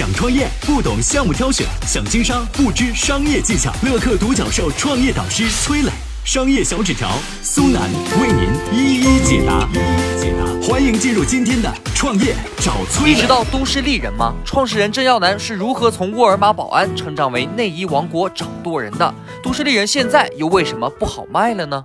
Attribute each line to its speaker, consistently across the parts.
Speaker 1: 想创业不懂项目挑选，想经商不知商业技巧。乐客独角兽创业导师崔磊，商业小纸条苏南为您一一解答。一一解答，欢迎进入今天的创业找崔磊。
Speaker 2: 你知道都市丽人吗？创始人郑耀南是如何从沃尔玛保安成长为内衣王国掌舵人的？都市丽人现在又为什么不好卖了呢？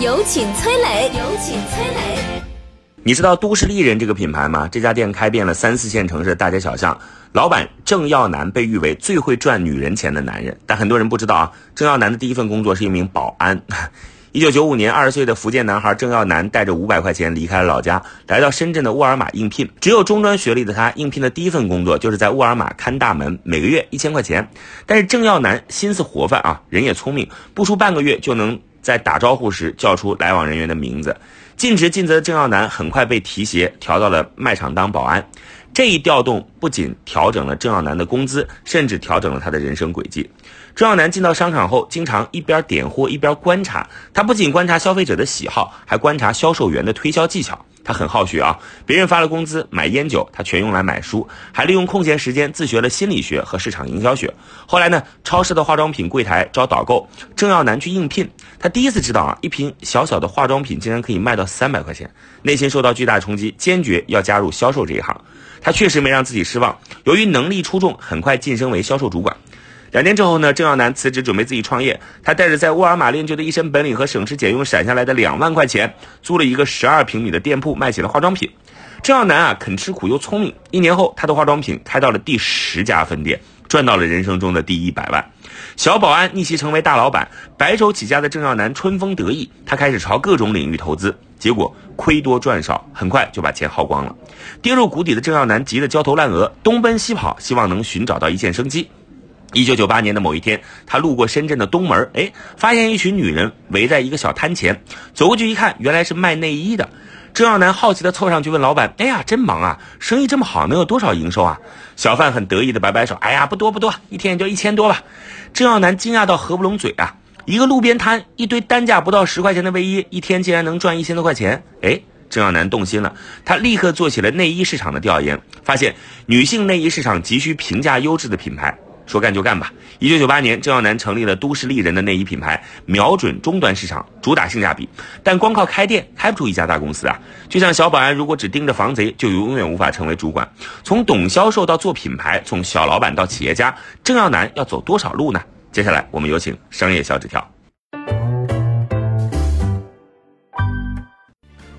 Speaker 3: 有请崔磊，有请崔磊。
Speaker 4: 你知道都市丽人这个品牌吗？这家店开遍了三四线城市的大街小巷。老板郑耀南被誉为最会赚女人钱的男人，但很多人不知道啊，郑耀南的第一份工作是一名保安。一九九五年，二十岁的福建男孩郑耀南带着五百块钱离开了老家，来到深圳的沃尔玛应聘。只有中专学历的他，应聘的第一份工作就是在沃尔玛看大门，每个月一千块钱。但是郑耀南心思活泛啊，人也聪明，不出半个月就能在打招呼时叫出来往人员的名字。尽职尽责的郑耀南很快被提携，调到了卖场当保安。这一调动不仅调整了郑耀南的工资，甚至调整了他的人生轨迹。郑耀南进到商场后，经常一边点货一边观察。他不仅观察消费者的喜好，还观察销售员的推销技巧。他很好学啊，别人发了工资买烟酒，他全用来买书，还利用空闲时间自学了心理学和市场营销学。后来呢，超市的化妆品柜台招导购，郑耀南去应聘。他第一次知道啊，一瓶小小的化妆品竟然可以卖到三百块钱，内心受到巨大冲击，坚决要加入销售这一行。他确实没让自己失望，由于能力出众，很快晋升为销售主管。两年之后呢，郑耀南辞职准备自己创业。他带着在沃尔玛练就的一身本领和省吃俭用省下来的两万块钱，租了一个十二平米的店铺，卖起了化妆品。郑耀南啊，肯吃苦又聪明。一年后，他的化妆品开到了第十家分店，赚到了人生中的第一百万。小保安逆袭成为大老板，白手起家的郑耀南春风得意，他开始朝各种领域投资，结果亏多赚少，很快就把钱耗光了。跌入谷底的郑耀南急得焦头烂额，东奔西跑，希望能寻找到一线生机。一九九八年的某一天，他路过深圳的东门，哎，发现一群女人围在一个小摊前，走过去一看，原来是卖内衣的。郑耀南好奇地凑上去问老板：“哎呀，真忙啊，生意这么好，能有多少营收啊？”小贩很得意地摆摆手：“哎呀，不多不多，一天也就一千多吧。”郑耀南惊讶到合不拢嘴啊！一个路边摊，一堆单价不到十块钱的卫衣，一天竟然能赚一千多块钱！哎，郑耀南动心了，他立刻做起了内衣市场的调研，发现女性内衣市场急需平价优质的品牌。说干就干吧！一九九八年，郑耀南成立了都市丽人的内衣品牌，瞄准终端市场，主打性价比。但光靠开店开不出一家大公司啊！就像小保安，如果只盯着防贼，就永远无法成为主管。从懂销售到做品牌，从小老板到企业家，郑耀南要走多少路呢？接下来，我们有请商业小纸条。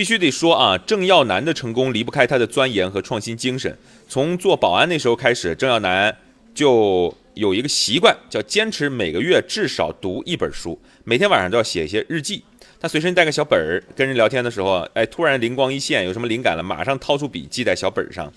Speaker 5: 必须得说啊，郑耀南的成功离不开他的钻研和创新精神。从做保安那时候开始，郑耀南就有一个习惯，叫坚持每个月至少读一本书，每天晚上都要写一些日记。他随身带个小本儿，跟人聊天的时候，哎，突然灵光一现，有什么灵感了，马上掏出笔记在小本儿上。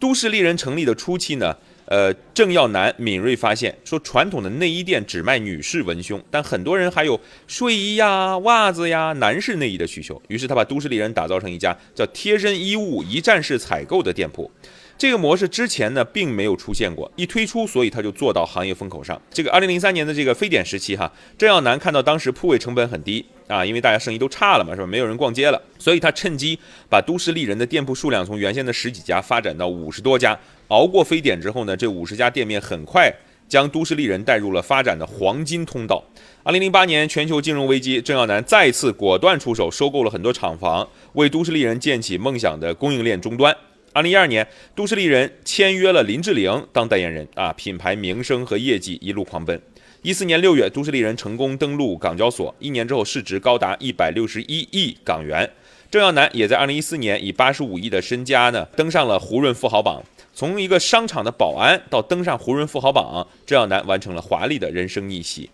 Speaker 5: 都市丽人成立的初期呢。呃，郑耀南敏锐发现，说传统的内衣店只卖女士文胸，但很多人还有睡衣呀、袜子呀、男士内衣的需求。于是他把都市丽人打造成一家叫贴身衣物一站式采购的店铺。这个模式之前呢并没有出现过，一推出，所以他就做到行业风口上。这个二零零三年的这个非典时期，哈，郑耀南看到当时铺位成本很低啊，因为大家生意都差了嘛，是吧？没有人逛街了，所以他趁机把都市丽人的店铺数量从原先的十几家发展到五十多家。熬过非典之后呢，这五十家店面很快将都市丽人带入了发展的黄金通道。二零零八年全球金融危机，郑耀南再次果断出手，收购了很多厂房，为都市丽人建起梦想的供应链终端。二零一二年，都市丽人签约了林志玲当代言人，啊，品牌名声和业绩一路狂奔。一四年六月，都市丽人成功登陆港交所，一年之后市值高达一百六十一亿港元。郑耀南也在二零一四年以八十五亿的身家呢，登上了胡润富豪榜。从一个商场的保安到登上胡润富豪榜，郑耀南完成了华丽的人生逆袭。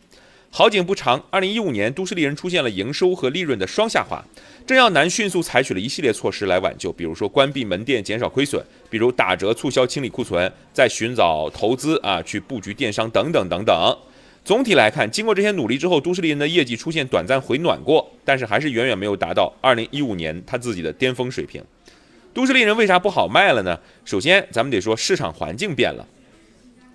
Speaker 5: 好景不长，二零一五年，都市丽人出现了营收和利润的双下滑。郑耀南迅速采取了一系列措施来挽救，比如说关闭门店减少亏损，比如打折促销清理库存，再寻找投资啊去布局电商等等等等。总体来看，经过这些努力之后，都市丽人的业绩出现短暂回暖过，但是还是远远没有达到二零一五年他自己的巅峰水平。都市丽人为啥不好卖了呢？首先，咱们得说市场环境变了，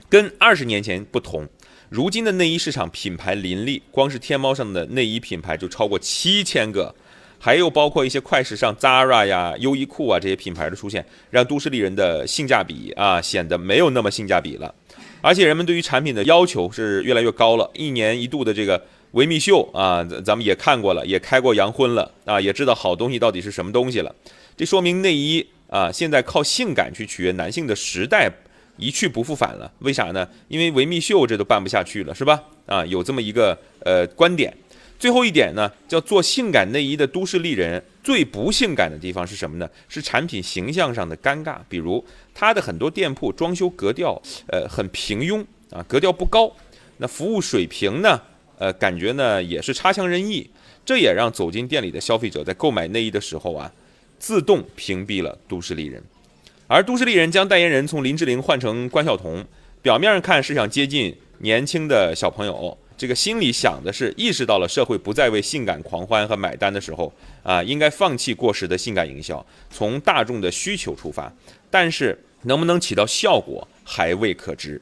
Speaker 5: 跟二十年前不同。如今的内衣市场品牌林立，光是天猫上的内衣品牌就超过七千个，还有包括一些快时尚 Zara 呀、优衣库啊这些品牌的出现，让都市丽人的性价比啊显得没有那么性价比了。而且人们对于产品的要求是越来越高了。一年一度的这个维密秀啊，咱们也看过了，也开过洋荤了啊，也知道好东西到底是什么东西了。这说明内衣啊，现在靠性感去取悦男性的时代。一去不复返了，为啥呢？因为维密秀这都办不下去了，是吧？啊，有这么一个呃观点。最后一点呢，叫做性感内衣的都市丽人最不性感的地方是什么呢？是产品形象上的尴尬。比如它的很多店铺装修格调呃很平庸啊，格调不高。那服务水平呢，呃感觉呢也是差强人意。这也让走进店里的消费者在购买内衣的时候啊，自动屏蔽了都市丽人。而都市丽人将代言人从林志玲换成关晓彤，表面上看是想接近年轻的小朋友，这个心里想的是意识到了社会不再为性感狂欢和买单的时候，啊，应该放弃过时的性感营销，从大众的需求出发。但是能不能起到效果还未可知。